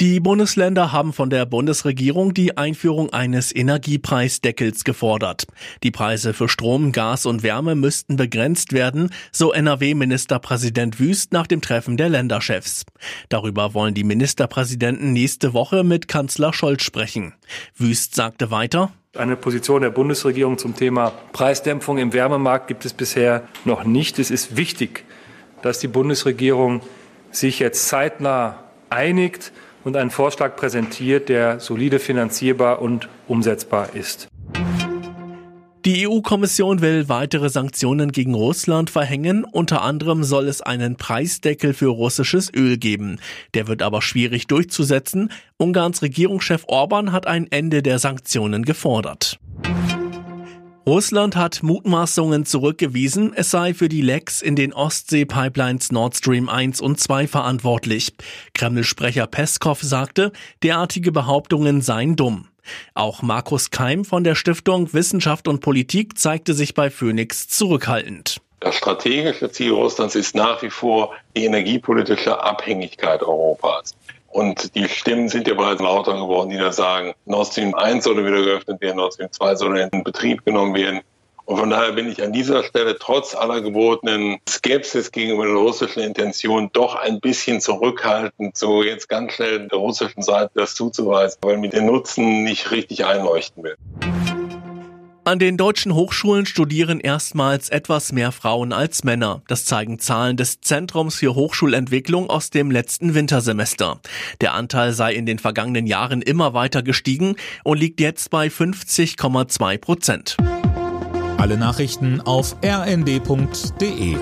Die Bundesländer haben von der Bundesregierung die Einführung eines Energiepreisdeckels gefordert. Die Preise für Strom, Gas und Wärme müssten begrenzt werden, so NRW-Ministerpräsident Wüst nach dem Treffen der Länderchefs. Darüber wollen die Ministerpräsidenten nächste Woche mit Kanzler Scholz sprechen. Wüst sagte weiter, eine Position der Bundesregierung zum Thema Preisdämpfung im Wärmemarkt gibt es bisher noch nicht. Es ist wichtig, dass die Bundesregierung sich jetzt zeitnah einigt und einen Vorschlag präsentiert, der solide finanzierbar und umsetzbar ist. Die EU-Kommission will weitere Sanktionen gegen Russland verhängen. Unter anderem soll es einen Preisdeckel für russisches Öl geben. Der wird aber schwierig durchzusetzen. Ungarns Regierungschef Orban hat ein Ende der Sanktionen gefordert. Russland hat Mutmaßungen zurückgewiesen, es sei für die Lecks in den Ostsee-Pipelines Nord Stream 1 und 2 verantwortlich. Kreml-Sprecher Peskov sagte, derartige Behauptungen seien dumm. Auch Markus Keim von der Stiftung Wissenschaft und Politik zeigte sich bei Phoenix zurückhaltend. Das strategische Ziel Russlands ist nach wie vor die energiepolitische Abhängigkeit Europas. Und die Stimmen sind ja bereits lauter geworden, die da sagen, Nord Stream 1 soll wieder geöffnet werden, Nord Stream 2 soll in Betrieb genommen werden. Und von daher bin ich an dieser Stelle trotz aller gebotenen Skepsis gegenüber der russischen Intention doch ein bisschen zurückhaltend, so jetzt ganz schnell der russischen Seite das zuzuweisen, weil mir den Nutzen nicht richtig einleuchten will. An den deutschen Hochschulen studieren erstmals etwas mehr Frauen als Männer. Das zeigen Zahlen des Zentrums für Hochschulentwicklung aus dem letzten Wintersemester. Der Anteil sei in den vergangenen Jahren immer weiter gestiegen und liegt jetzt bei 50,2 Prozent. Alle Nachrichten auf rnd.de